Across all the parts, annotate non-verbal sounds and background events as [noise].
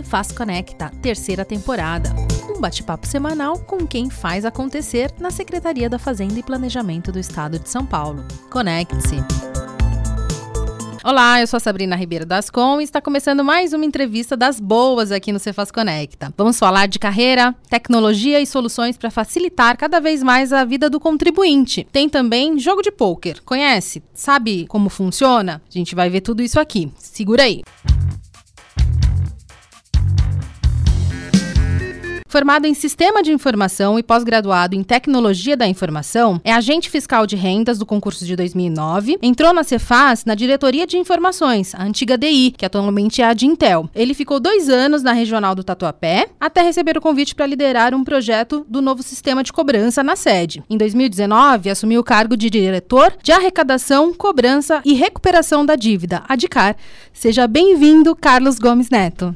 Cefaz Conecta, terceira temporada. Um bate-papo semanal com quem faz acontecer na Secretaria da Fazenda e Planejamento do Estado de São Paulo. Conecte-se. Olá, eu sou a Sabrina Ribeiro das Com e está começando mais uma entrevista das boas aqui no Cefaz Conecta. Vamos falar de carreira, tecnologia e soluções para facilitar cada vez mais a vida do contribuinte. Tem também jogo de pôquer. Conhece? Sabe como funciona? A gente vai ver tudo isso aqui. Segura aí. Formado em Sistema de Informação e pós-graduado em Tecnologia da Informação, é agente fiscal de rendas do concurso de 2009. Entrou na Cefaz na Diretoria de Informações, a antiga DI, que atualmente é a de Intel. Ele ficou dois anos na Regional do Tatuapé, até receber o convite para liderar um projeto do novo sistema de cobrança na sede. Em 2019, assumiu o cargo de diretor de arrecadação, cobrança e recuperação da dívida, a DICAR. Seja bem-vindo, Carlos Gomes Neto.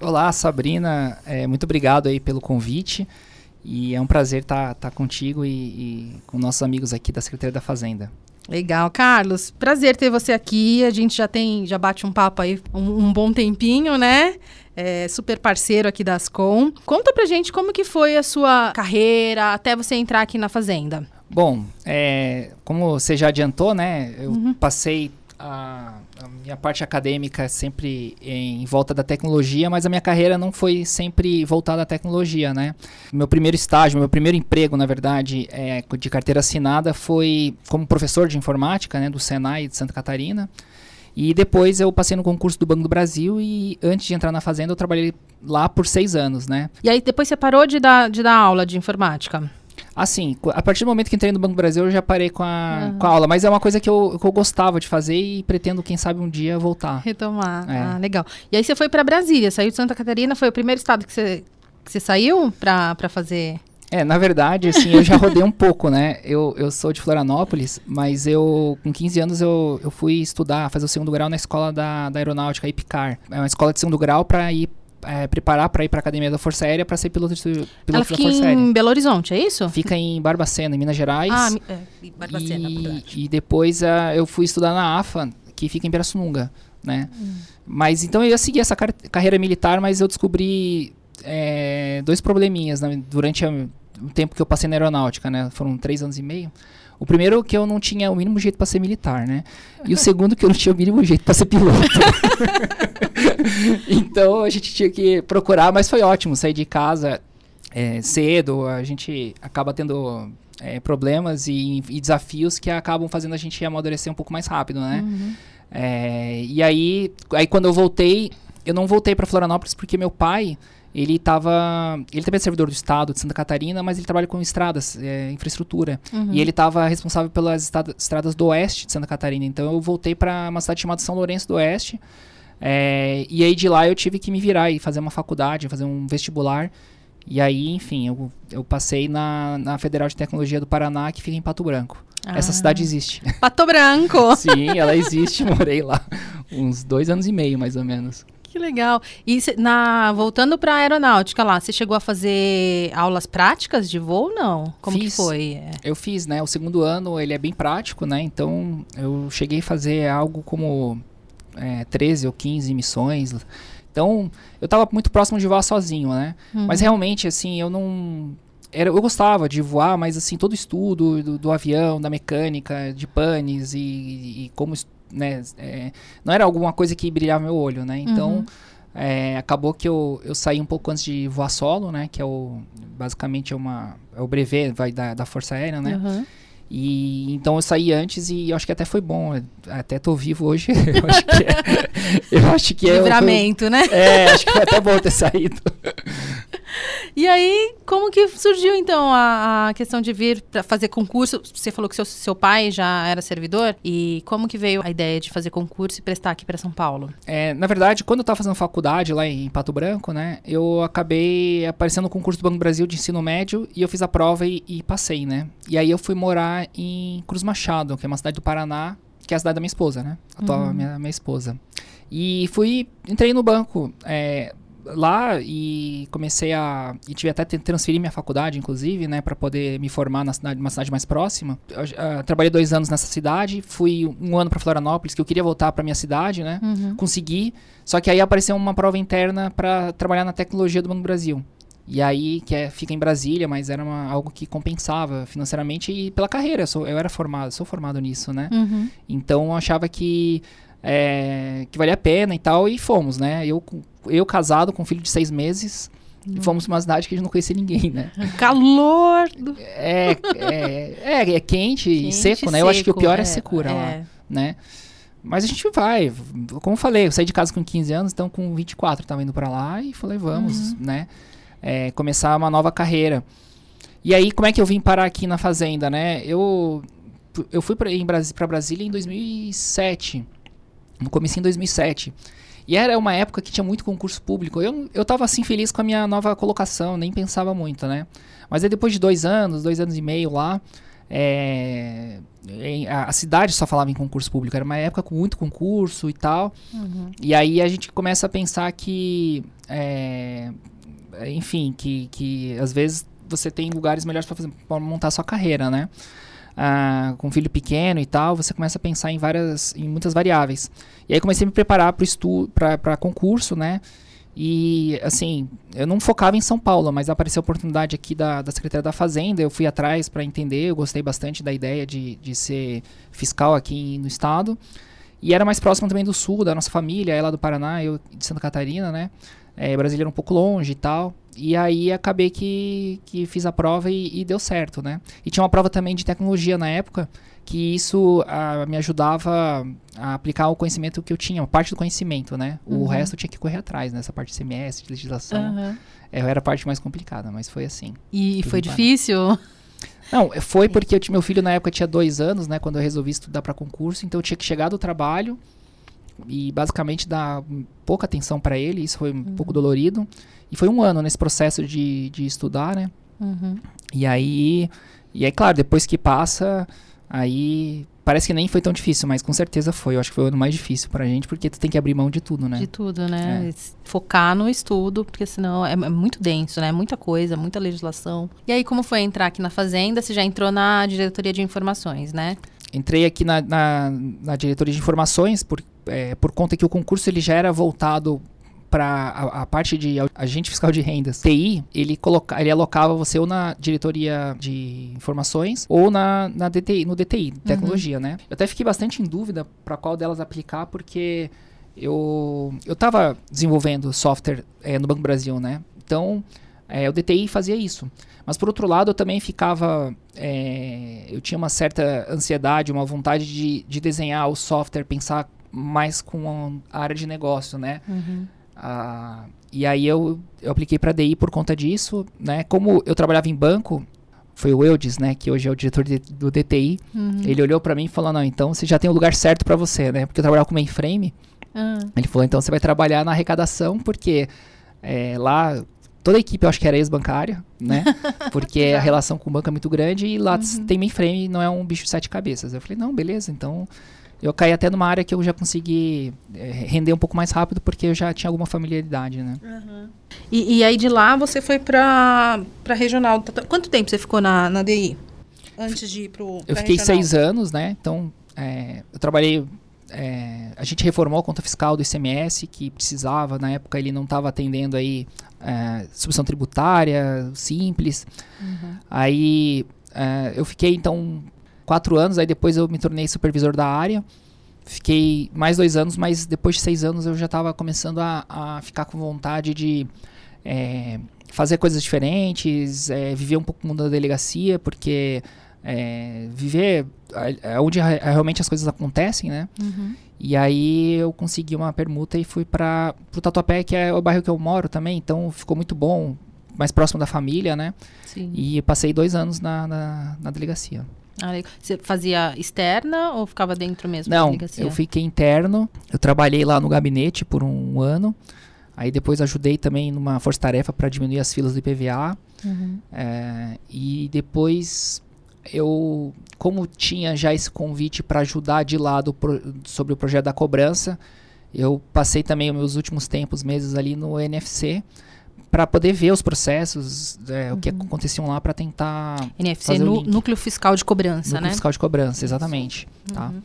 Olá, Sabrina. É, muito obrigado aí pelo convite. E é um prazer estar tá, tá contigo e, e, com nossos amigos aqui da Secretaria da Fazenda. Legal, Carlos. Prazer ter você aqui. A gente já tem, já bate um papo aí um, um bom tempinho, né? É, super parceiro aqui da Ascom. Conta pra gente como que foi a sua carreira até você entrar aqui na Fazenda. Bom, é, como você já adiantou, né? Eu uhum. passei a, a, minha parte acadêmica é sempre em, volta da tecnologia, mas a minha carreira não foi sempre voltada à tecnologia, né? Meu primeiro estágio, meu primeiro emprego, na verdade, é, de carteira assinada foi como professor de informática, né, do Senai de Santa Catarina. E depois eu passei no concurso do Banco do Brasil e antes de entrar na fazenda eu trabalhei lá por seis anos, né? E aí depois você parou de dar, de dar aula de informática? Assim, a partir do momento que entrei no Banco do Brasil, eu já parei com a, uhum. com a aula. Mas é uma coisa que eu, que eu gostava de fazer e pretendo, quem sabe, um dia voltar. Retomar. É. Ah, legal. E aí você foi para Brasília, saiu de Santa Catarina, foi o primeiro estado que você, que você saiu para fazer... É, na verdade, assim, eu já rodei um pouco, né? Eu, eu sou de Florianópolis, mas eu, com 15 anos, eu, eu fui estudar, fazer o segundo grau na escola da, da aeronáutica, IPCAR. É uma escola de segundo grau para ir é, preparar para ir para a academia da Força Aérea para ser piloto, de, piloto Ela fica da Força Aérea. em Belo Horizonte, é isso? Fica em Barbacena, em Minas Gerais. Ah, é, Barbacena, e, e depois uh, eu fui estudar na AFA, que fica em Pirassununga, né? Hum. Mas então eu ia seguir essa car carreira militar, mas eu descobri é, dois probleminhas né, durante a, o tempo que eu passei na aeronáutica, né? Foram três anos e meio. O primeiro que eu não tinha o mínimo jeito para ser militar, né? E o segundo que eu não tinha o mínimo jeito para ser piloto. [laughs] então a gente tinha que procurar, mas foi ótimo sair de casa é, cedo. A gente acaba tendo é, problemas e, e, desafios que acabam fazendo a gente amadurecer um pouco mais rápido, né? Uhum. É, e aí, aí quando eu voltei, eu não voltei para Florianópolis porque meu pai ele estava. Ele também é servidor do Estado de Santa Catarina, mas ele trabalha com estradas, é, infraestrutura. Uhum. E ele estava responsável pelas estradas do oeste de Santa Catarina. Então eu voltei para uma cidade chamada São Lourenço do Oeste. É, e aí de lá eu tive que me virar e fazer uma faculdade, fazer um vestibular. E aí, enfim, eu, eu passei na, na Federal de Tecnologia do Paraná, que fica em Pato Branco. Ah. Essa cidade existe. Pato Branco! [laughs] Sim, ela existe, morei lá uns dois anos e meio, mais ou menos. Que legal. E cê, na, voltando para a aeronáutica lá, você chegou a fazer aulas práticas de voo não? Como fiz, que foi? É. Eu fiz, né? O segundo ano ele é bem prático, né? Então eu cheguei a fazer algo como é, 13 ou 15 missões. Então eu estava muito próximo de voar sozinho, né? Uhum. Mas realmente, assim, eu não era, eu gostava de voar, mas assim, todo o estudo do, do avião, da mecânica, de panes e, e como né, é, não era alguma coisa que brilhava meu olho, né? Então, uhum. é, acabou que eu, eu saí um pouco antes de voar solo, né? Que é o, basicamente é uma, é o brevet vai, da, da Força Aérea, né? Uhum. E então eu saí antes e acho que até foi bom. Até tô vivo hoje. [laughs] eu acho que é. Eu acho que é Livramento, eu, né? É, acho que foi até bom ter saído. [laughs] E aí, como que surgiu então a, a questão de vir para fazer concurso? Você falou que seu, seu pai já era servidor. E como que veio a ideia de fazer concurso e prestar aqui para São Paulo? É, na verdade, quando eu estava fazendo faculdade lá em Pato Branco, né, eu acabei aparecendo no concurso do Banco do Brasil de ensino médio e eu fiz a prova e, e passei, né? E aí eu fui morar em Cruz Machado, que é uma cidade do Paraná, que é a cidade da minha esposa, né? Atual uhum. minha, minha esposa. E fui, entrei no banco. É, lá e comecei a. E tive até transferir minha faculdade, inclusive, né, para poder me formar na cidade, numa cidade mais próxima. Eu, uh, trabalhei dois anos nessa cidade, fui um ano para Florianópolis, que eu queria voltar para minha cidade, né? Uhum. Consegui. Só que aí apareceu uma prova interna para trabalhar na tecnologia do Banco do Brasil. E aí, que é, fica em Brasília, mas era uma, algo que compensava financeiramente e pela carreira. Eu, sou, eu era formado, sou formado nisso, né? Uhum. Então eu achava que, é, que valia a pena e tal, e fomos, né? Eu, eu casado com um filho de seis meses, uhum. fomos pra uma cidade que a gente não conhecia ninguém, né? [laughs] Calor! Do... É, é, é, é, quente, quente e seco, né? eu acho que o pior é, é secura lá, é. né? Mas a gente vai, como eu falei, eu saí de casa com 15 anos, então com 24 estava indo para lá e falei, vamos, uhum. né? é, começar uma nova carreira. E aí, como é que eu vim parar aqui na Fazenda, né? Eu, eu fui para Brasília em 2007, no começo em 2007. E era uma época que tinha muito concurso público. Eu, eu tava assim feliz com a minha nova colocação, nem pensava muito, né? Mas aí depois de dois anos, dois anos e meio lá, é, a, a, cidade só falava em concurso público. Era uma época com muito concurso e tal. Uhum. E aí a gente começa a pensar que é, enfim, que, que às vezes você tem lugares melhores para montar sua carreira, né? Ah, com um filho pequeno e tal, você começa a pensar em várias, em muitas variáveis. E aí comecei a me preparar para estudo, para concurso, né? E assim, eu não focava em São Paulo, mas apareceu a oportunidade aqui da, da Secretaria da Fazenda, eu fui atrás para entender, eu gostei bastante da ideia de, de ser fiscal aqui no estado. E era mais próximo também do sul, da nossa família, ela do Paraná, eu de Santa Catarina, né? É, Brasília era um pouco longe e tal. E aí acabei que, que fiz a prova e, e, deu certo, né? E tinha uma prova também de tecnologia na época, que isso a, me ajudava a aplicar o conhecimento que eu tinha, parte do conhecimento, né? O uhum. resto eu tinha que correr atrás, nessa né? parte de CMS, de legislação. Uhum. É, era a parte mais complicada, mas foi assim. E foi difícil? Não, foi porque eu, meu filho na época tinha dois anos, né? Quando eu resolvi estudar para concurso, então eu tinha que chegar do trabalho e basicamente dar pouca atenção para ele, isso foi um uhum. pouco dolorido. E foi um ano nesse processo de, de estudar, né? Uhum. E aí, e aí, claro, depois que passa, aí parece que nem foi tão difícil, mas com certeza foi. Eu acho que foi o ano mais difícil pra gente, porque tu tem que abrir mão de tudo, né? De tudo, né? É. Focar no estudo, porque senão é, é, muito denso, né? Muita coisa, muita legislação. E aí, como foi entrar aqui na Fazenda? Você já entrou na diretoria de informações, né? Entrei aqui na, na, na diretoria de informações por, é, por conta que o concurso ele já era voltado para a, a, parte de agente fiscal de rendas, TI, ele, coloca, ele alocava você ou na diretoria de informações ou na, na DTI, no DTI, tecnologia, uhum. né? Eu até fiquei bastante em dúvida para qual delas aplicar, porque eu eu estava desenvolvendo software é, no Banco Brasil, né? Então, é, o DTI fazia isso. Mas por outro lado, eu também ficava. É, eu tinha uma certa ansiedade, uma vontade de, de desenhar o software, pensar mais com a área de negócio, né? Uhum. Ah, e aí eu, eu apliquei para DI por conta disso, né? Como eu trabalhava em banco, foi o Eudes, né, que hoje é o diretor de, do DTI. Uhum. Ele olhou para mim e falou: "Não, então você já tem o lugar certo para você, né? Porque eu trabalhava com mainframe". Uhum. Ele falou: "Então você vai trabalhar na arrecadação, porque é, lá toda a equipe eu acho que era ex-bancária, né? [laughs] Porque a relação com o banco é muito grande e lá uhum. tem mainframe, não é um bicho de sete cabeças". Eu falei: "Não, beleza, então eu caí até numa área que eu já consegui é, render um pouco mais rápido porque eu já tinha alguma familiaridade, né? Uhum. E, e, aí de lá você foi para para regional. Quanto tempo você ficou na, na DI antes de ir pro? Eu fiquei regional? seis anos, né? Então é, eu trabalhei. É, a gente reformou a conta fiscal do ICMS que precisava na época ele não estava atendendo aí é, subção tributária simples. Uhum. Aí eu fiquei então quatro anos, aí depois eu me tornei supervisor da área. Fiquei mais dois anos, mas depois de seis anos eu já estava começando a, a, ficar com vontade de é, fazer coisas diferentes, é, viver um pouco o mundo da delegacia, porque é, viver é onde realmente as coisas acontecem, né? Uhum. E aí eu consegui uma permuta e fui para o Tatuapé, que é o bairro que eu moro também, então ficou muito bom, mais próximo da família, né? Sim. E passei dois anos na, na, na delegacia. Ah, você fazia externa ou ficava dentro mesmo? Não, eu fiquei interno. Eu trabalhei lá no gabinete por um ano. Aí depois ajudei também numa força-tarefa para diminuir as filas do IPVA. Uhum. É, e depois eu, como tinha já esse convite para ajudar de lado pro, sobre o projeto da cobrança, eu passei também os meus últimos tempos, meses ali no NFC, para poder ver os processos, é, uhum. o que uhum. aconteciam lá para tentar. NFC, no, Núcleo Fiscal de Cobrança, núcleo né? Núcleo Fiscal de Cobrança, exatamente. Tá? Uhum. Tá?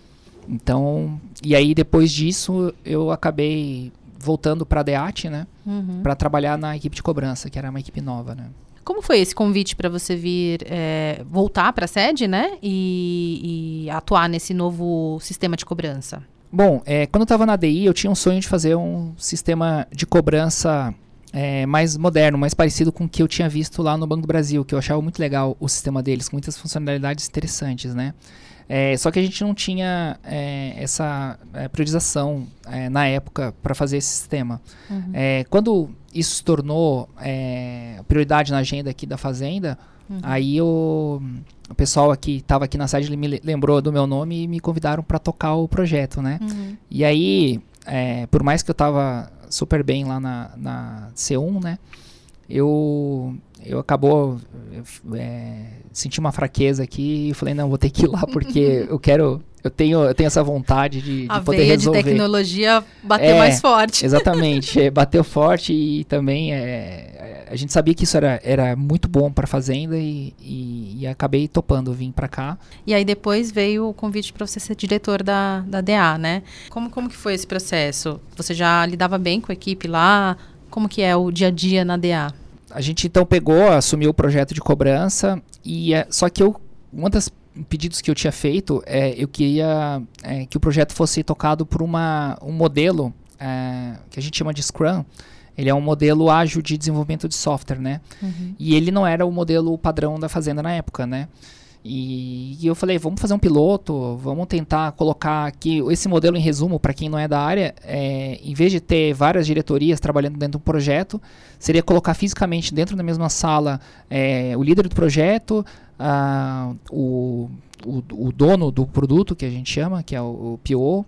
Então, e aí depois disso eu acabei voltando para a DEAT, né? Uhum. Para trabalhar na equipe de cobrança, que era uma equipe nova, né? Como foi esse convite para você vir é, voltar para a sede, né? E, e, atuar nesse novo sistema de cobrança? Bom, é, quando eu estava na DI, eu tinha um sonho de fazer um sistema de cobrança é, mais moderno, mais parecido com o que eu tinha visto lá no Banco do Brasil, que eu achava muito legal o sistema deles, com muitas funcionalidades interessantes, né? É, só que a gente não tinha é, essa é, priorização é, na época para fazer esse sistema. Uhum. É, quando isso se tornou prioridade na agenda aqui da Fazenda, uhum. aí o, o pessoal aqui estava aqui na sede me lembrou do meu nome e me convidaram para tocar o projeto, né? Uhum. E aí, por mais que eu estava super bem lá na, na C1, né? Eu eu acabou é, senti uma fraqueza aqui e falei não vou ter que ir lá porque [laughs] eu quero eu tenho eu tenho essa vontade de, a de poder resolver. de tecnologia bateu é, mais forte. [laughs] exatamente [laughs] é, bateu forte e também é, a gente sabia que isso era, era muito bom para a fazenda e, e, e, acabei topando vim para cá. E aí depois veio o convite para você ser diretor da, da DA né? Como como que foi esse processo? Você já lidava bem com a equipe lá? Como que é o dia a dia na DA a? Gente então pegou, assumiu o projeto de cobrança e é, só que eu um dos pedidos que eu tinha feito é eu queria é, que o projeto fosse tocado por uma um modelo é, que a gente chama de Scrum. Ele é um modelo ágil de desenvolvimento de software, né? Uhum. E ele não era o modelo padrão da fazenda na época, né? E, e, eu falei, vamos fazer um piloto, vamos tentar colocar aqui esse modelo em resumo para quem não é da área. É, em vez de ter várias diretorias trabalhando dentro do projeto, seria colocar fisicamente dentro da mesma sala é, o líder do projeto, o, o, o, dono do produto, que a gente chama, que é o, o PO,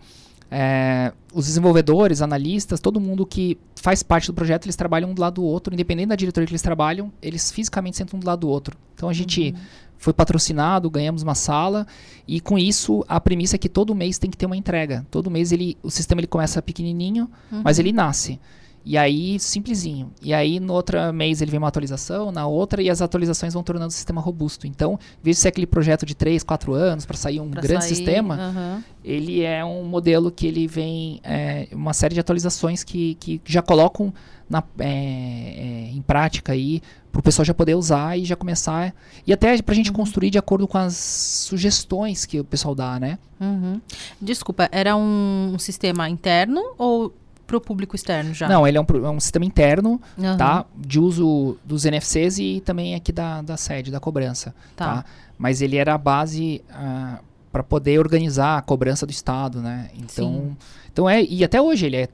é, os desenvolvedores, analistas, todo mundo que faz parte do projeto, eles trabalham um do lado do outro, independente da diretoria que eles trabalham, eles fisicamente sentam um do lado do outro. Então a gente uhum. Foi patrocinado, ganhamos uma sala e com isso a premissa é que todo mês tem que ter uma entrega. Todo mês ele, o sistema ele começa pequenininho, uhum. mas ele nasce. E aí, simplesinho. E aí, no outro mês, ele vem uma atualização, na outra, e as atualizações vão tornando o sistema robusto. Então, em vez de ser aquele projeto de 3, 4 anos para sair um pra grande sair, sistema, uhum. ele é um modelo que ele vem é, uma série de atualizações que, que já colocam na, é, é, em prática aí para o pessoal já poder usar e já começar e até para a gente uhum. construir de acordo com as sugestões que o pessoal dá, né? Uhum. Desculpa, era um, um sistema interno ou para o público externo já? Não, ele é um, é um sistema interno, uhum. tá? De uso dos NFCs e também aqui da, da sede, da cobrança, tá? tá? Mas ele era a base uh, ah, para poder organizar a cobrança do Estado, né? Então, Sim. então é... E até hoje ele é...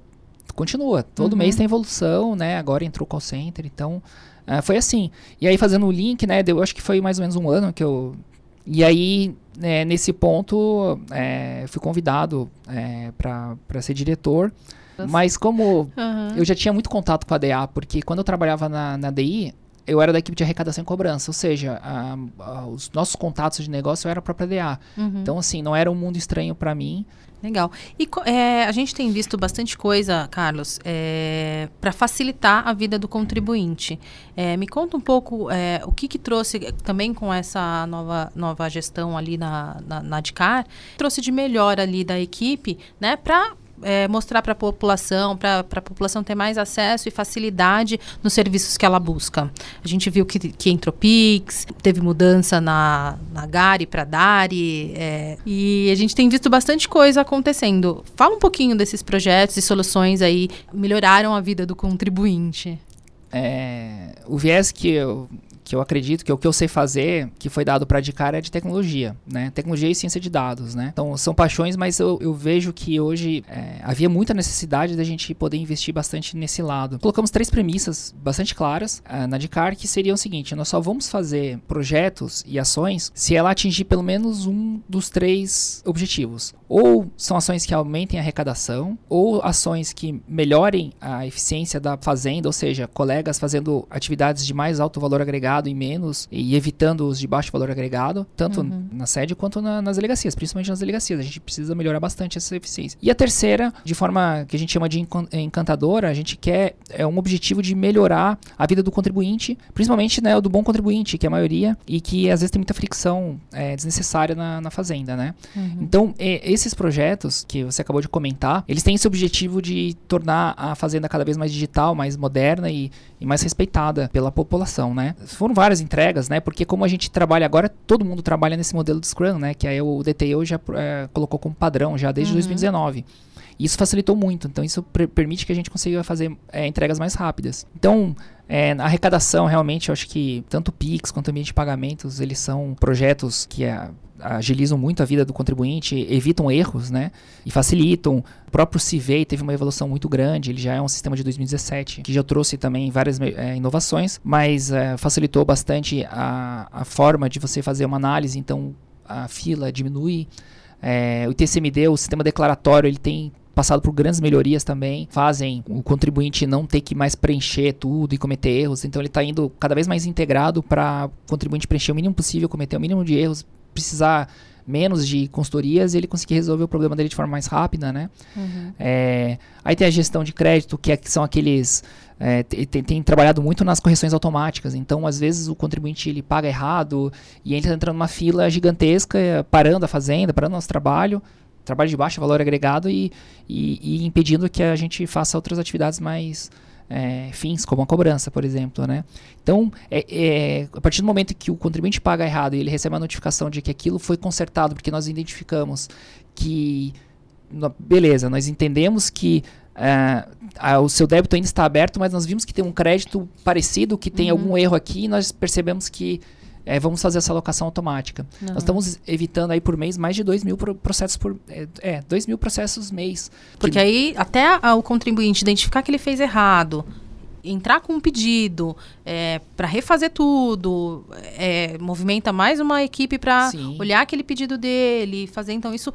Continua. Todo uhum. mês tem evolução, né? Agora entrou o call center, então... Uh, foi assim. E aí, fazendo o link, né? Eu acho que foi mais ou menos um ano que eu... E aí, é, nesse ponto, é, fui convidado é, para ser diretor. Mas como uhum. eu já tinha muito contato com a DA, porque quando eu trabalhava na, na DI, eu era da equipe de arrecadação e cobrança, ou seja, a, a, os nossos contatos de negócio eram a própria DA. Uhum. Então, assim, não era um mundo estranho para mim. Legal. E é, a gente tem visto bastante coisa, Carlos, é, para facilitar a vida do contribuinte. É, me conta um pouco é, o que, que trouxe também com essa nova, nova gestão ali na, na, na DICAR, trouxe de melhor ali da equipe, né, para é, mostrar para a população, para a população ter mais acesso e facilidade nos serviços que ela busca. A gente viu que, que entrou Pix, teve mudança na, na Gari para Dari, é, e a gente tem visto bastante coisa acontecendo. Fala um pouquinho desses projetos e soluções aí melhoraram a vida do contribuinte. É, o viés que eu que eu acredito que o que eu sei fazer, que foi dado para de cara, é de tecnologia, né? Tecnologia e ciência de dados, né? Então, são paixões, mas eu, eu vejo que hoje é, havia muita necessidade da gente poder investir bastante nesse lado. Colocamos três premissas bastante claras uh, na DICAR, que seriam o seguinte, nós só vamos fazer projetos e ações se ela atingir pelo menos um dos três objetivos. Ou são ações que aumentem a arrecadação, ou ações que melhorem a eficiência da fazenda, ou seja, colegas fazendo atividades de mais alto valor agregado focado em menos e evitando os de baixo valor agregado, tanto uhum. na sede quanto na, nas delegacias, principalmente nas delegacias. A gente precisa melhorar bastante essa eficiência. E a terceira, de forma que a gente chama de encantadora, a gente quer é um objetivo de melhorar a vida do contribuinte, principalmente né, o do bom contribuinte, que é a maioria, e que às vezes tem muita fricção é, desnecessária na, na fazenda, né? Uhum. Então, esses projetos que você acabou de comentar, eles têm esse objetivo de tornar a fazenda cada vez mais digital, mais moderna e, e mais respeitada pela população, né? Foram várias entregas, né? Porque como a gente trabalha agora, todo mundo trabalha nesse modelo de Scrum, né? Que aí o DTI já é, colocou como padrão já desde uhum. 2019. E isso facilitou muito, então isso permite que a gente consiga fazer é, entregas mais rápidas. Então, é, a arrecadação, realmente, eu acho que tanto o Pix quanto o ambiente de pagamentos, eles são projetos que é, agilizam muito a vida do contribuinte, evitam erros, né? E facilitam. O próprio Civei teve uma evolução muito grande, ele já é um sistema de 2017, que já trouxe também várias é, inovações, mas é, facilitou bastante a, a forma de você fazer uma análise, então a fila diminui. É, o TCMD, o sistema declaratório, ele tem passado por grandes melhorias também, fazem o contribuinte não ter que mais preencher tudo e cometer erros. Então ele está indo cada vez mais integrado para o contribuinte preencher o mínimo possível, cometer o mínimo de erros, precisar menos de consultorias e ele conseguir resolver o problema dele de forma mais rápida, né? Uhum. É, aí tem a gestão de crédito, que, é, que são aqueles... É, tem, tem, trabalhado muito nas correções automáticas. Então, às vezes, o contribuinte ele paga errado e entra entrando numa fila gigantesca, parando a fazenda, parando o nosso trabalho trabalho de baixo valor agregado e, e, e impedindo que a gente faça outras atividades mais é, fins, como a cobrança, por exemplo. Né? Então, é, é, a partir do momento que o contribuinte paga errado e ele recebe a notificação de que aquilo foi consertado, porque nós identificamos que, beleza, nós entendemos que a, o seu débito ainda está aberto, mas nós vimos que tem um crédito parecido, que tem uhum. algum erro aqui, e nós percebemos que é, vamos fazer essa alocação automática. Uhum. Nós estamos evitando aí por mês mais de 2 mil processos por. É, 2 mil processos mês. Porque que... aí até a, o contribuinte identificar que ele fez errado, entrar com um pedido é, para refazer tudo, é, movimenta mais uma equipe para olhar aquele pedido dele, fazer então isso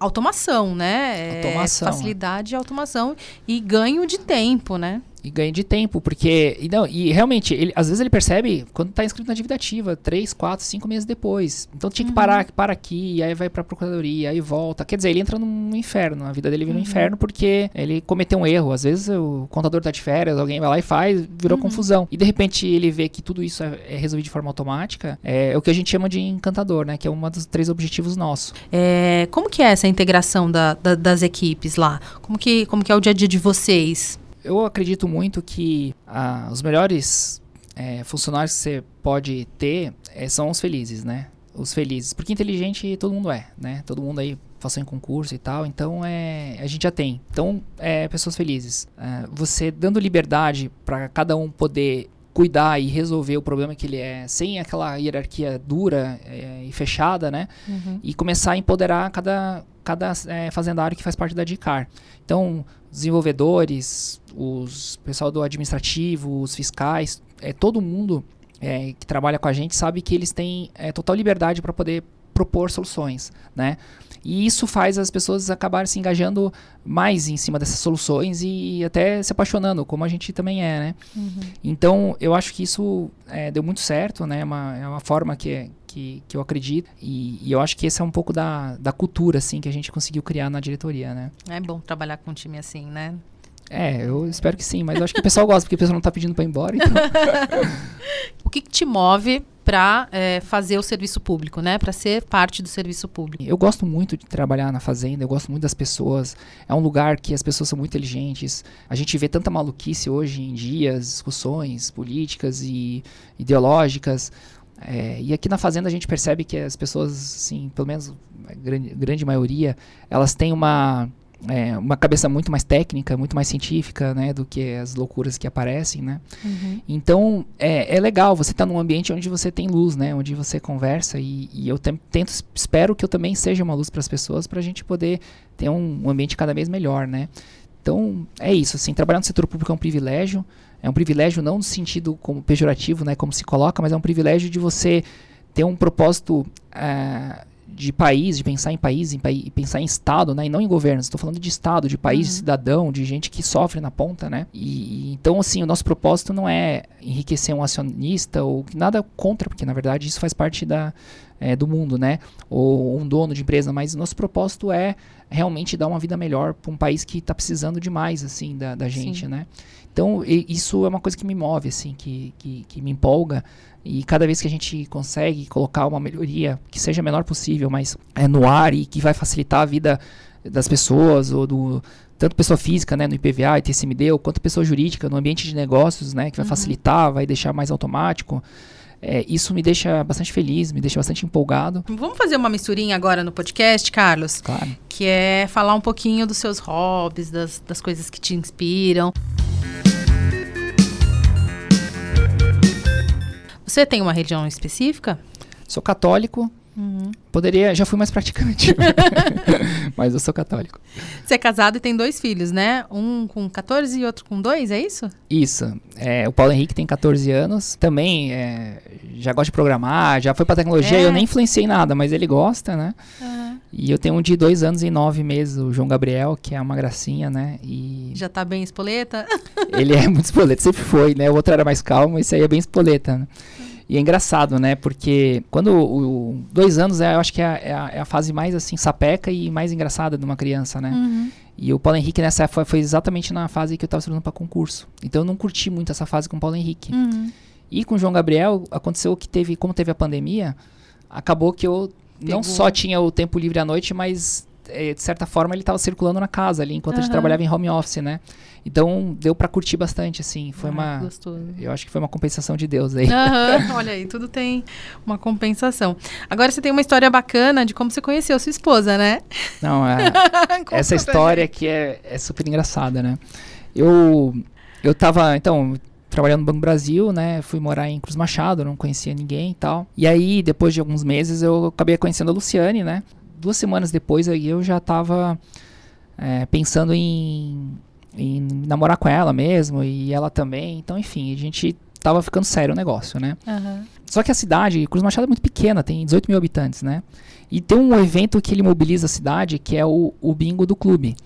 automação, né? É, automação. facilidade de automação e ganho de tempo, né? E ganha de tempo, porque. E, não, e realmente, ele, às vezes ele percebe quando está inscrito na dívida ativa, 3, 4, 5 meses depois. Então tinha que uhum. parar, para aqui, aí vai para a procuradoria, aí volta. Quer dizer, ele entra num inferno, a vida dele vira uhum. um inferno porque ele cometeu um erro. Às vezes o contador está de férias, alguém vai lá e faz, virou uhum. confusão. E de repente ele vê que tudo isso é, é resolvido de forma automática, é, é, o que a gente chama de encantador, né? Que é um dos três objetivos nossos. É, como que é essa integração da, da, das equipes lá? Como que, como que é o dia a dia de vocês? Eu acredito muito que ah, os melhores é, funcionários que você pode ter é, são os felizes, né? Os felizes. Porque inteligente todo mundo é, né? Todo mundo aí passou em concurso e tal, então é, a gente já tem. Então, é, pessoas felizes. É, você dando liberdade para cada um poder cuidar e resolver o problema que ele é, sem aquela hierarquia dura é, e fechada, né? Uhum. E começar a empoderar cada, cada é, fazendário que faz parte da DICAR. Então, desenvolvedores, os pessoal do administrativo, os fiscais, é, todo mundo é, que trabalha com a gente sabe que eles têm é, total liberdade para poder propor soluções, né? E isso faz as pessoas acabarem se engajando mais em cima dessas soluções e até se apaixonando, como a gente também é, né? Uhum. Então, eu acho que isso é, deu muito certo, né? Uma, é uma forma que, que, que eu acredito e, e, eu acho que esse é um pouco da, da cultura, assim, que a gente conseguiu criar na diretoria, né? É bom trabalhar com um time assim, né? É, eu espero que sim, mas eu acho que o pessoal gosta, porque o pessoal não está pedindo para ir embora. Então. [laughs] o que, que te move para é, fazer o serviço público, né? Para ser parte do serviço público. Eu gosto muito de trabalhar na fazenda, eu gosto muito das pessoas. É um lugar que as pessoas são muito inteligentes. A gente vê tanta maluquice hoje em dia, discussões políticas e ideológicas. É, e aqui na fazenda a gente percebe que as pessoas, assim, pelo menos a grande, grande maioria, elas têm uma é, uma cabeça muito mais técnica, muito mais científica, né, do que as loucuras que aparecem, né. Uhum. Então é, é legal você estar tá num ambiente onde você tem luz, né, onde você conversa e, e eu tento, espero que eu também seja uma luz para as pessoas para a gente poder ter um, um, ambiente cada vez melhor, né. Então é isso, assim, trabalhar no setor público é um privilégio, é um privilégio não no sentido como pejorativo, né, como se coloca, mas é um privilégio de você ter um propósito uh, de país, de pensar em país, em país, pensar em estado, né? E não em governo. Estou falando de estado, de país, uhum. de cidadão, de gente que sofre na ponta, né? E, então, assim, o nosso propósito não é enriquecer um acionista ou nada contra, porque na verdade isso faz parte da, é, do mundo, né? Ou um dono de empresa, mas nosso propósito é realmente dar uma vida melhor para um país que está precisando demais, assim, da, da gente, Sim. né? Então, isso é uma coisa que me move, assim, que, que, que, me empolga. E cada vez que a gente consegue colocar uma melhoria, que seja a menor possível, mas é no ar e que vai facilitar a vida das pessoas, ou do tanto pessoa física, né, no IPVA, ITCMD, ou quanto pessoa jurídica no ambiente de negócios, né, que vai uhum. facilitar, vai deixar mais automático. É, isso me deixa bastante feliz, me deixa bastante empolgado. Vamos fazer uma misturinha agora no podcast, Carlos? Claro. Que é falar um pouquinho dos seus hobbies, das, das coisas que te inspiram. Você tem uma religião específica? Sou católico. Uhum. Poderia, já fui mais praticante, [laughs] mas eu sou católico. Você é casado e tem dois filhos, né? Um com 14 e outro com 2, é isso? Isso. É, o Paulo Henrique tem 14 anos, também é, já gosta de programar, já foi pra tecnologia. É. Eu nem influenciei nada, mas ele gosta, né? Uhum. E eu tenho um de dois anos e nove meses, o João Gabriel, que é uma gracinha, né? E já tá bem espoleta? ele é muito espoleta, sempre foi, né? O outro era mais calmo, esse aí é bem espoleta, né? E é engraçado, né? Porque quando o, o dois anos, é, eu acho que é, é, a, é, a, fase mais assim sapeca e mais engraçada de uma criança, né? Uhum. E o Paulo Henrique nessa foi, foi exatamente na fase que eu estava estudando para concurso. Então eu não curti muito essa fase com o Paulo Henrique. Uhum. E com o João Gabriel aconteceu que teve, como teve a pandemia, acabou que eu Pegou. não só tinha o tempo livre à noite, mas é, de certa forma ele estava circulando na casa ali enquanto uhum. a gente trabalhava em home office, né? Então deu para curtir bastante, assim. Foi uma. Gostoso. Eu acho que foi uma compensação de Deus aí. [laughs] Olha aí, tudo tem uma compensação. Agora você tem uma história bacana de como você conheceu sua esposa, né? Não, é, [laughs] essa história aqui é, é super engraçada, né? Eu, eu tava, então, trabalhando no Banco Brasil, né? Fui morar em Cruz Machado, não conhecia ninguém e tal. E aí, depois de alguns meses, eu acabei conhecendo a Luciane, né? Duas semanas depois, aí eu já tava é, pensando em em namorar com ela mesmo, e ela também. Então, enfim, a gente tava ficando sério o negócio, né? Uhum. Só que a cidade, Cruz Machado é muito pequena, tem 18 mil habitantes, né? E tem um evento que ele mobiliza a cidade, que é o, o bingo do clube.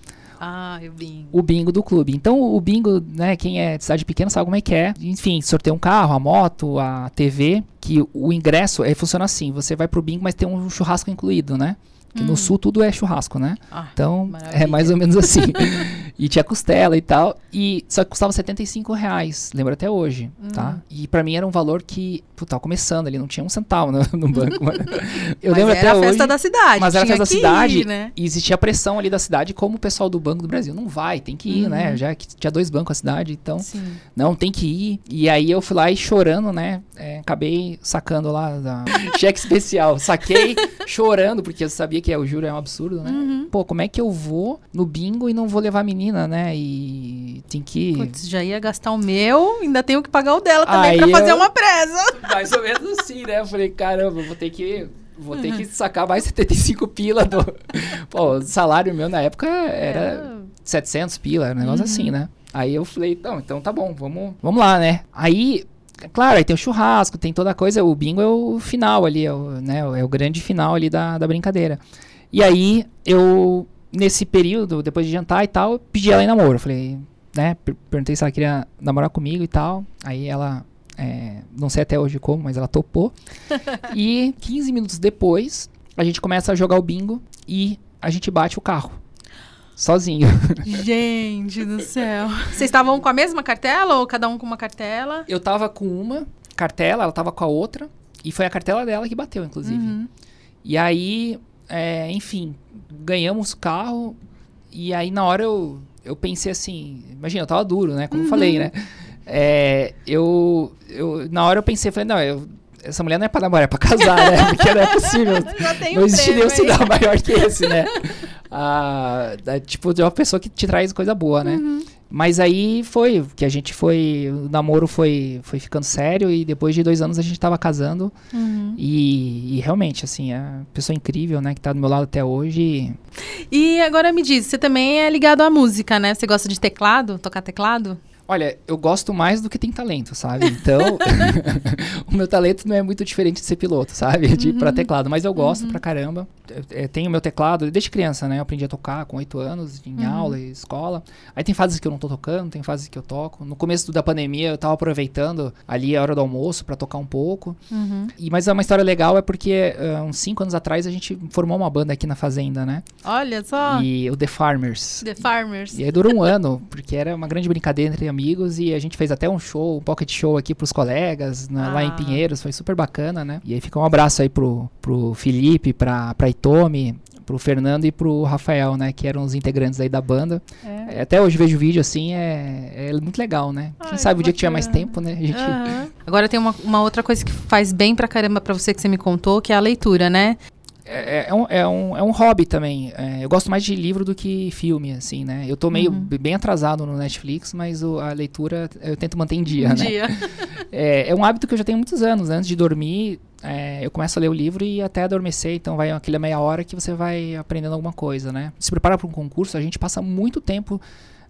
Ah, o bingo. O bingo do clube. Então, o bingo, né, quem é de cidade pequena sabe como é que é. Enfim, sorteia um carro, a moto, a TV, que o ingresso é, funciona assim, você vai pro bingo, mas tem um churrasco incluído, né? Que hum. no sul tudo é churrasco, né? Ah, então maravilha. é mais ou menos assim. [laughs] e tinha costela e tal. E só que custava 75 reais, lembro até hoje, hum. tá? E para mim era um valor que, puta, tava começando ali, não tinha um centavo no, no banco. Mas, [laughs] eu mas lembro até hoje. Mas era a festa da cidade. Mas era a festa da cidade. Ir, né? E existia pressão ali da cidade, como o pessoal do Banco do Brasil não vai, tem que ir, né? uhum. né? Já que tinha dois bancos a cidade, então. Sim. Não, tem que ir. E aí eu fui lá e chorando, né? É, acabei sacando lá da [laughs] cheque especial. Saquei chorando, porque eu sabia que é, o juro é um absurdo, né? Uhum. Pô, como é que eu vou no bingo e não vou levar a menina, né? E tem que. Putz, já ia gastar o meu, ainda tenho que pagar o dela também Aí pra fazer eu... uma presa. [laughs] Mais ou menos assim, né? Eu falei, caramba, vou ter que. Vou ter que sacar mais [laughs] 75 pila do. [laughs] Pô, o salário meu na época era é. 700 pila, era um negócio uhum. assim, né? Aí eu falei, então, então tá bom, vamos, vamos lá, né? Aí Claro, aí tem o churrasco, tem toda a coisa. O bingo é o final ali, é o, né, é o grande final ali da, da brincadeira. E aí, eu, nesse período, depois de jantar e tal, pedi ela em namoro. falei, né, perguntei se ela queria namorar comigo e tal. Aí ela, é, não sei até hoje como, mas ela topou. [laughs] e 15 minutos depois, a gente começa a jogar o bingo e a gente bate o carro sozinho. [laughs] Gente do céu. Vocês estavam com a mesma cartela ou cada um com uma cartela? Eu tava com uma cartela, ela tava com a outra. E foi a cartela dela que bateu, inclusive. Uhum. E aí, é, enfim, ganhamos o carro. E aí, na hora, eu, eu pensei assim... Imagina, eu tava duro, né? Como uhum. eu falei, né? É, eu, eu, na hora eu pensei, falei, não, eu, essa mulher não é pra namorar, é pra casar, né? [laughs] Porque não é possível. [laughs] não existe nenhum sinal maior que esse, né? Ah, tipo, de uma pessoa que te traz coisa boa, né? Uhum. Mas aí foi que a gente foi. O namoro foi, foi ficando sério e depois de dois anos a gente tava casando. Uhum. E, e, realmente, assim, é uma pessoa incrível, né? Que tá do meu lado até hoje. E agora me diz, você também é ligado à música, né? Você gosta de teclado, tocar teclado? Olha, eu gosto mais do que tem talento, sabe? Então, [laughs] [laughs] o meu talento não é muito diferente de ser piloto, sabe? De ir pra teclado. Mas eu gosto pra caramba. Eu, eu tenho meu teclado desde criança, né? Eu aprendi a tocar com oito anos, em aula e escola. Aí tem fases que eu não tô tocando, tem fases que eu toco. No começo da pandemia, eu tava aproveitando ali a hora do almoço pra tocar um pouco. Uhum. E, mas é uma história legal, é porque ah, uns cinco anos atrás a gente formou uma banda aqui na Fazenda, né? Olha só. E o The Farmers. The Farmers. E aí durou um ano, porque era uma grande brincadeira entre amigos e a gente fez até um show, um pocket show aqui pros colegas, na- lá em Ah. Pinheiros, foi super bacana, né? E aí fica um abraço aí pro, pro Felipe, pra, pra Itomi, pro Fernando e pro Rafael, né? Que eram os integrantes aí da banda. É. É, Até hoje vejo o vídeo assim, é, é muito legal, né? Quem Ai, sabe o dia que tiver mais tempo, né? A gente... Aham. Agora tem uma, uma outra coisa que faz bem pra caramba pra você que você me contou, que é a leitura, né? É, é um, é, um, é um hobby também. É, eu gosto mais de livro do que filme, assim, né? Eu tô meio Uhum. bem atrasado no Netflix, mas o- a leitura eu tento manter em dia, Um né? dia. [laughs] É, é um hábito que eu já tenho muitos anos. né? Antes de dormir, é, eu começo a ler o livro e até adormecer. Então vai aquela meia hora que você vai aprendendo alguma coisa, né? Se preparar para um concurso, a gente passa muito tempo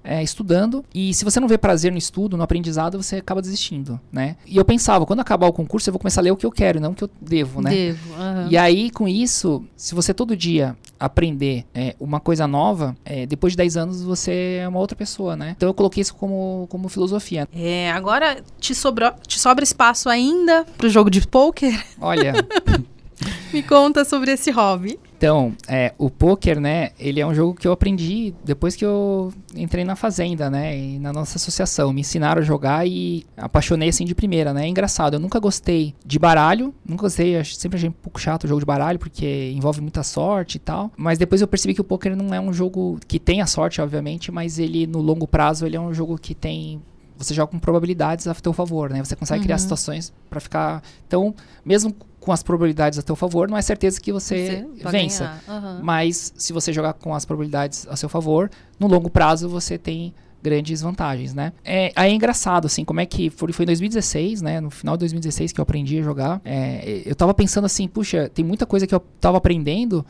é, estudando. E se você não vê prazer no estudo, no aprendizado, você acaba desistindo, né? E eu pensava, quando acabar o concurso, eu vou começar a ler o que eu quero, e não o que eu devo, né? Devo. aham. E aí, com isso, se você todo dia aprender é, uma coisa nova, é, depois de 10 anos você é uma outra pessoa, né? Então eu coloquei isso como, como filosofia. É, agora te, sobrou, te sobra espaço ainda pro jogo de pôquer? Olha, [laughs] [laughs] Me conta sobre esse hobby. então, é, o poker, né, ele é um jogo que eu aprendi depois que eu entrei na fazenda, né, e na nossa associação. Me ensinaram a jogar e apaixonei assim de primeira, né? É engraçado, eu nunca gostei de baralho, nunca gostei, sempre achei um pouco chato o jogo de baralho porque envolve muita sorte e tal. Mas depois eu percebi que o poker não é um jogo que tem a sorte, obviamente, mas ele no longo prazo ele é um jogo que tem você joga com probabilidades a teu favor, né? Você consegue criar Uhum. situações pra ficar. Então, mesmo com as probabilidades a teu favor, não é certeza que você, vai vença. Aham. Mas se você jogar com as probabilidades a seu favor, no longo prazo você tem grandes vantagens, né? É, aí é engraçado, assim, como é que foi, foi em 2016, né? No final de 2016 que eu aprendi a jogar. É, eu tava pensando assim, puxa, tem muita coisa que eu tava aprendendo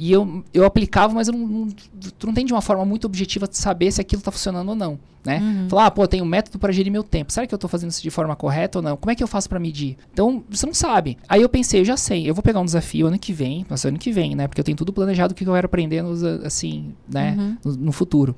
e eu, eu aplicava, mas eu não, não- tu não tem de uma forma muito objetiva de saber se aquilo tá funcionando ou não, né? Uhum. Falar, ah, pô, tem um método para gerir meu tempo. Será que eu tô fazendo isso de forma correta ou não? Como é que eu faço para medir? Então, você não sabe. Aí eu pensei, eu já sei, eu vou pegar um desafio ano que vem, nossa, ano que vem, né? Porque eu tenho tudo planejado o que eu quero aprender nos, assim, né, Uhum. no, no futuro.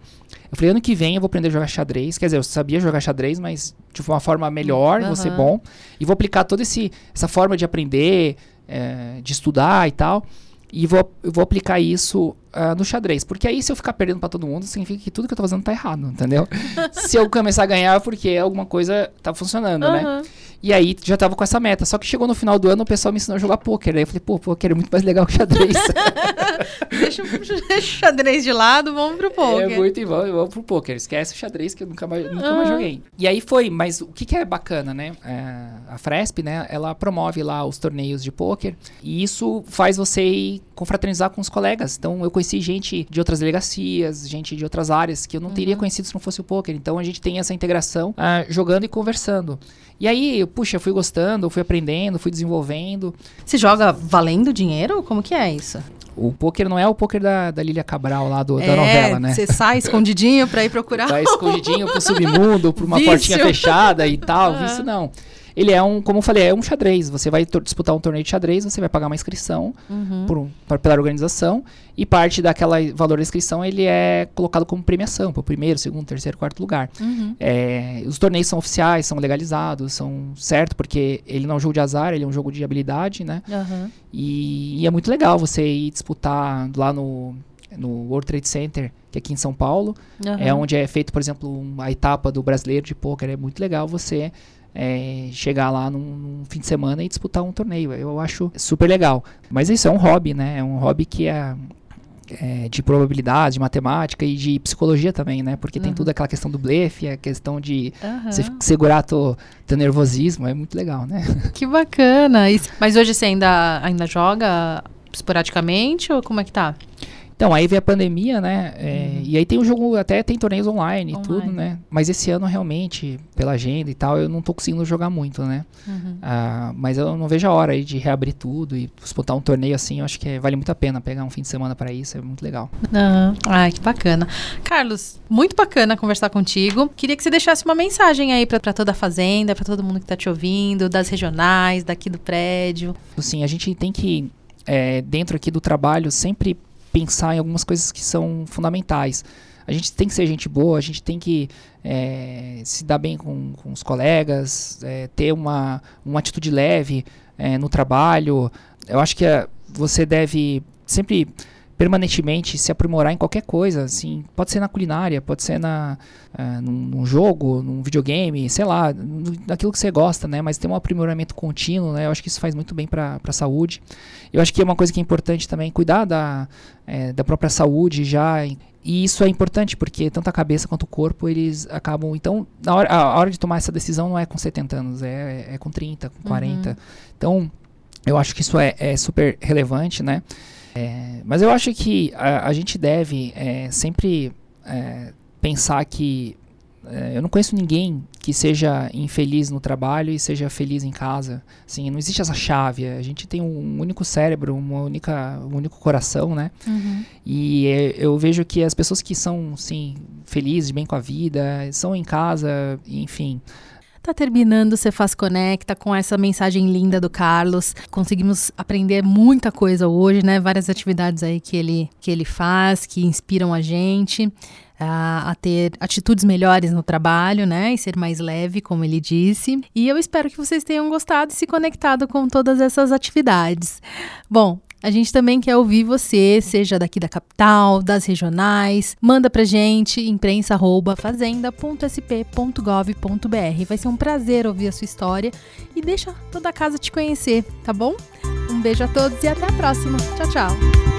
Eu falei, ano que vem eu vou aprender a jogar xadrez. Quer dizer, eu sabia jogar xadrez, mas de uma forma melhor, vou ser bom. E vou aplicar toda esse, essa forma de aprender, eh, de estudar e tal. E vou, eu vou aplicar isso ah, no xadrez. Porque aí, se eu ficar perdendo pra todo mundo, significa que tudo que eu tô fazendo tá errado, entendeu? [laughs] se eu começar a ganhar, é porque alguma coisa tá funcionando, né? Aham. E aí, já tava com essa meta. Só que chegou no final do ano, o pessoal me ensinou a jogar pôquer. Aí eu falei, pô, pôquer é muito mais legal que xadrez. [laughs] Deixa, o- deixa o xadrez de lado, vamos pro pôquer. É muito e vamos, vamos pro poker. Esquece o xadrez que eu nunca mais, nunca Aham. mais joguei. E aí foi, mas o que, que é bacana, né? É, a Fresp, né? Ela promove lá os torneios de poker e isso faz você confraternizar com os colegas. Então eu conheci gente de outras delegacias, gente de outras áreas que eu não teria conhecido se não fosse o poker. Então a gente tem essa integração ah, jogando e conversando. E aí, puxa, fui gostando, fui aprendendo, fui desenvolvendo. Você joga valendo dinheiro? Como que é isso? O poker não é o poker da, da Lilia Cabral lá do, da é, novela, né? Você sai [laughs] escondidinho pra ir procurar. Tá escondidinho pro submundo, pra uma [laughs] Vício. portinha fechada e tal. Isso não. Ele é um, como eu falei, é um xadrez. Você vai disputar um torneio de xadrez, você vai pagar uma inscrição Uhum. por um- pra- pela organização e parte daquela valor da inscrição ele é colocado como premiação para o primeiro, segundo, terceiro, quarto lugar. Uhum. É, os torneios são oficiais, são legalizados, são certo porque ele não é um jogo de azar, ele é um jogo de habilidade, né? Aham. E, e é muito legal você ir disputar lá no no World Trade Center, que é aqui em São Paulo, é Aham. onde é feito, por exemplo, um- a etapa do brasileiro de pôquer. É muito legal você é, chegar lá num, num fim de semana e disputar um torneio. Eu acho super legal. Mas isso é um hobby, né? É um hobby que é, é de probabilidade, de matemática e de psicologia também, né? Porque tem Uhum. toda aquela questão do blefe, a questão de você segurar teu, teu nervosismo. É muito legal, né? [laughs] Que bacana. Mas hoje você ainda, ainda joga esporadicamente ou como é que tá? Então, aí veio a pandemia, né? É, uhum. E aí tem o jogo, até tem torneios online, e tudo, né? Mas esse ano, realmente, pela agenda e tal, eu não tô conseguindo jogar muito, né? Uhum. Ah, mas eu não vejo a hora aí de reabrir tudo e disputar um torneio assim, eu acho que vale muito a pena pegar um fim de semana para isso, é muito legal. Uhum. Ai, que bacana. Carlos, muito bacana conversar contigo. Queria que você deixasse uma mensagem aí para toda a fazenda, para todo mundo que tá te ouvindo, das regionais, daqui do prédio. Sim, a gente tem que, é, dentro aqui do trabalho, sempre pensar em algumas coisas que são fundamentais. A gente tem que ser gente boa, a gente tem que é, se dar bem com, com os colegas, é, ter uma, uma atitude leve é, no trabalho. Eu acho que é, você deve sempre permanentemente se aprimorar em qualquer coisa, assim, pode ser na culinária, pode ser na, uh, num, num, jogo, num videogame, sei lá, naquilo que você gosta, né, mas ter um aprimoramento contínuo, né, eu acho que isso faz muito bem para a saúde. Eu acho que é uma coisa que é importante também, cuidar da, é, da própria saúde já, e isso é importante porque tanto a cabeça quanto o corpo, eles acabam, então, na hora, a hora de tomar essa decisão não é com 70 anos, é, é com 30, com 40, uhum. então, eu acho que isso é, é super relevante, né, é, mas eu acho que a, a gente deve é, sempre é, pensar que é, eu não conheço ninguém que seja infeliz no trabalho e seja feliz em casa. Assim, não existe essa chave. A gente tem um único cérebro, uma única, um único coração, né? Uhum. E é, eu vejo que as pessoas que são, sim, felizes, bem com a vida, são em casa, enfim. Tá terminando o Cefaz Conecta com essa mensagem linda do Carlos. Conseguimos aprender muita coisa hoje, né? Várias atividades aí que ele, que ele faz, que inspiram a gente a, a, ter atitudes melhores no trabalho, né? E ser mais leve, como ele disse. E eu espero que vocês tenham gostado e se conectado com todas essas atividades. Bom, a gente também quer ouvir você, seja daqui da capital, das regionais. Manda pra gente imprensa@fazenda.sp.gov.br. Vai ser um prazer ouvir a sua história e deixa toda a casa te conhecer, tá bom? Um beijo a todos e até a próxima. Tchau, tchau.